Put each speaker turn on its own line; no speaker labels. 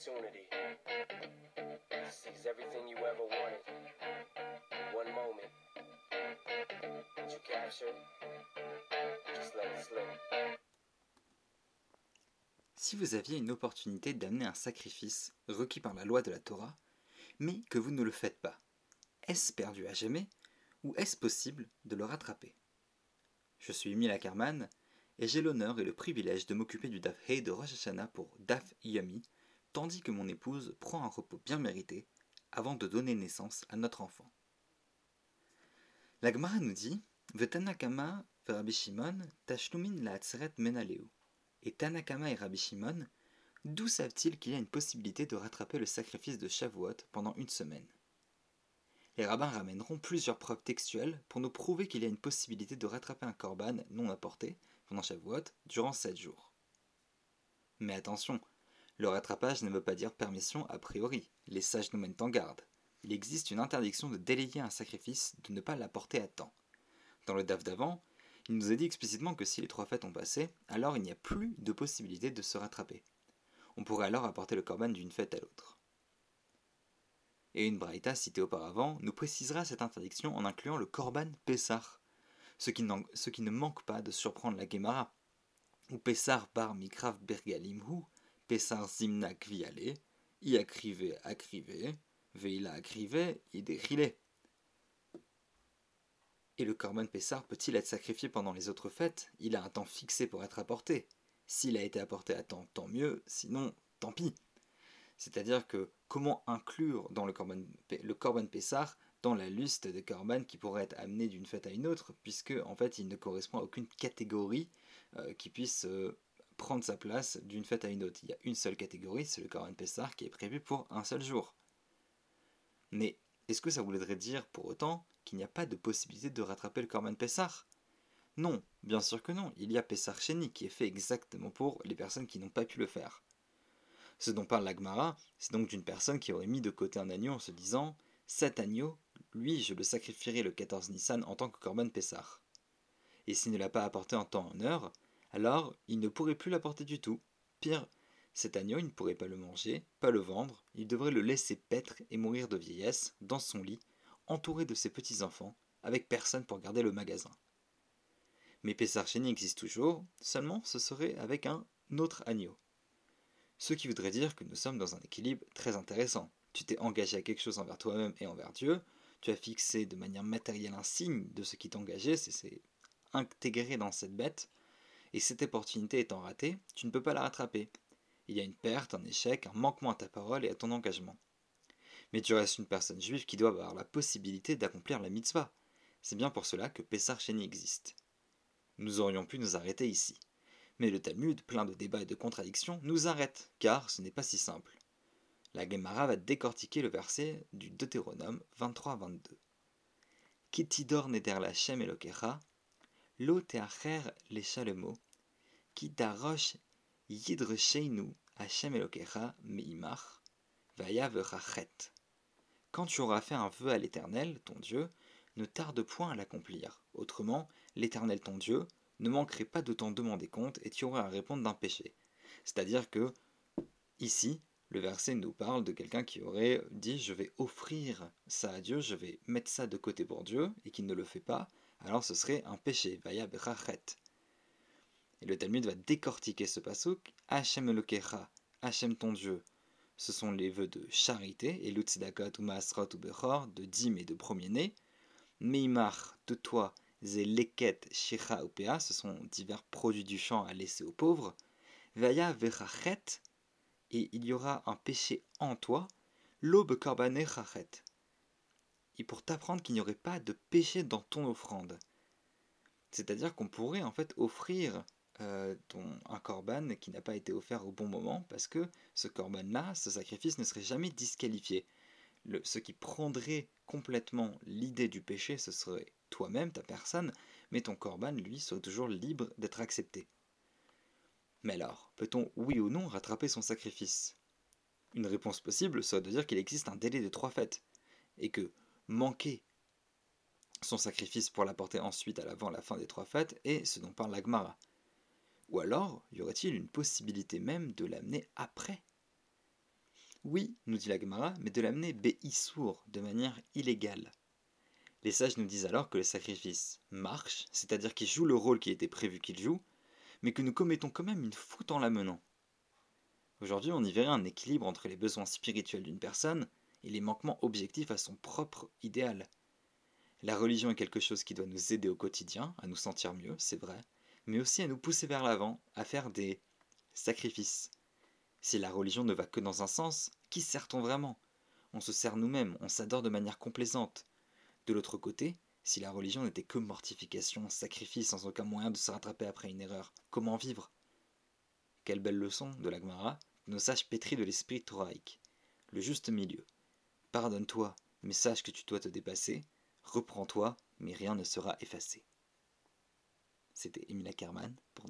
Si vous aviez une opportunité d'amener un sacrifice requis par la loi de la Torah, mais que vous ne le faites pas, est-ce perdu à jamais ou est-ce possible de le rattraper? Je suis Mila Karman et j'ai l'honneur et le privilège de m'occuper du Daf Hey de Rosh Hashanah pour Daf Yami, tandis que mon épouse prend un repos bien mérité avant de donner naissance à notre enfant. La Gemara nous dit Vetanakama menaleu. Et Tanakama et Rabbi Shimon, d'où savent-ils qu'il y a une possibilité de rattraper le sacrifice de Shavuot pendant une semaine? Les rabbins ramèneront plusieurs preuves textuelles pour nous prouver qu'il y a une possibilité de rattraper un korban non apporté pendant Shavuot durant 7 jours. Mais attention, le rattrapage ne veut pas dire permission a priori, les sages nous mènent en garde. Il existe une interdiction de délayer un sacrifice, de ne pas l'apporter à temps. Dans le DAF d'avant, il nous a dit explicitement que si les trois fêtes ont passé, alors il n'y a plus de possibilité de se rattraper. On pourrait alors apporter le korban d'une fête à l'autre. Et une braïta citée auparavant nous précisera cette interdiction en incluant le korban Pessar, ce qui, ne manque pas de surprendre la Gemara. Ou Pessar bar mikrav bergalimhu, Pessar zimnak viale, i acrive acrive, veila acrive, i Et le Korban Pessar peut-il être sacrifié pendant les autres fêtes? Il a un temps fixé pour être apporté. S'il a été apporté à temps, tant mieux, sinon, tant pis. C'est-à-dire que comment inclure dans le Korban Pessar dans la liste des korban qui pourraient être amenés d'une fête à une autre, puisque en fait il ne correspond à aucune catégorie euh, qui puisse euh, prendre sa place d'une fête à une autre. Il y a une seule catégorie, c'est le Korban Pessar qui est prévu pour un seul jour. Mais est-ce que ça voudrait dire pour autant qu'il n'y a pas de possibilité de rattraper le Korban Pessar Non, bien sûr que non. Il y a Pessar Sheni qui est fait exactement pour les personnes qui n'ont pas pu le faire. Ce dont parle l'Agmara, c'est donc d'une personne qui aurait mis de côté un agneau en se disant Cet agneau, lui, je le sacrifierai le 14 Nissan en tant que Korban Pessar. Et s'il ne l'a pas apporté en temps en heure, alors il ne pourrait plus l'apporter du tout. Pire, cet agneau, il ne pourrait pas le manger, pas le vendre, il devrait le laisser paître et mourir de vieillesse, dans son lit, entouré de ses petits-enfants, avec personne pour garder le magasin. Mais Pessarcheni existe toujours, seulement ce serait avec un autre agneau. Ce qui voudrait dire que nous sommes dans un équilibre très intéressant. Tu t'es engagé à quelque chose envers toi-même et envers Dieu, tu as fixé de manière matérielle un signe de ce qui t'engageait, c'est intégré dans cette bête, et cette opportunité étant ratée, tu ne peux pas la rattraper. Il y a une perte, un échec, un manquement à ta parole et à ton engagement. Mais tu restes une personne juive qui doit avoir la possibilité d'accomplir la mitzvah. C'est bien pour cela que Pessar Sheni existe. Nous aurions pu nous arrêter ici. Mais le Talmud, plein de débats et de contradictions, nous arrête, car ce n'est pas si simple. La Gemara va décortiquer le verset du Deutéronome 23-22. Kitidor neder la Shem elokecha, lo teacher le shalemo, ki darosh yidre sheinu Hashem elokecha meimach, vaya verachet. Quand tu auras fait un vœu à l'Éternel, ton Dieu, ne tarde point à l'accomplir. Autrement, l'Éternel, ton Dieu, ne manquerait pas de t'en demander compte et tu aurais à répondre d'un péché. C'est-à-dire que, ici, le verset nous parle de quelqu'un qui aurait dit je vais offrir ça à Dieu, je vais mettre ça de côté pour Dieu, et qui ne le fait pas, alors ce serait un péché, vaya berachet. Et le Talmud va décortiquer ce pasouk, Hachem elokecha, Hachem ton Dieu, ce sont les vœux de charité, et l'utzdakot ou maasrot de dîmes et de premier-né, Meimar, de toi, zeleket, shecha ou pea, ce sont divers produits du champ à laisser aux pauvres, vaya verachet, et il y aura un péché en toi, l'aube korbané rachet. Et pour t'apprendre qu'il n'y aurait pas de péché dans ton offrande. C'est-à-dire qu'on pourrait en fait offrir euh, ton, un korban qui n'a pas été offert au bon moment parce que ce korban-là, ce sacrifice ne serait jamais disqualifié. Ce qui prendrait complètement l'idée du péché, ce serait toi-même, ta personne, mais ton korban, lui, serait toujours libre d'être accepté. Mais alors, peut-on oui ou non rattraper son sacrifice? Une réponse possible serait de dire qu'il existe un délai de trois fêtes, et que manquer son sacrifice pour l'apporter ensuite à l'avant la fin des trois fêtes est ce dont parle l'Agmara. Ou alors, y aurait-il une possibilité même de l'amener après? Oui, nous dit la Gemara, mais de l'amener béissour, de manière illégale. Les sages nous disent alors que le sacrifice marche, c'est-à-dire qu'il joue le rôle qui était prévu qu'il joue, mais que nous commettons quand même une faute en l'amenant. Aujourd'hui, on y verrait un équilibre entre les besoins spirituels d'une personne et les manquements objectifs à son propre idéal. La religion est quelque chose qui doit nous aider au quotidien, à nous sentir mieux, c'est vrai, mais aussi à nous pousser vers l'avant, à faire des sacrifices. Si la religion ne va que dans un sens, qui sert-on vraiment? On se sert nous-mêmes, on s'adore de manière complaisante. De l'autre côté, si la religion n'était que mortification, sacrifice, sans aucun moyen de se rattraper après une erreur, comment vivre? Quelle belle leçon de l'Agmara, nos sages pétris de l'esprit thoraïque. Le juste milieu. Pardonne-toi, mais sache que tu dois te dépasser. Reprends-toi, mais rien ne sera effacé. C'était Emilia Kerman pour.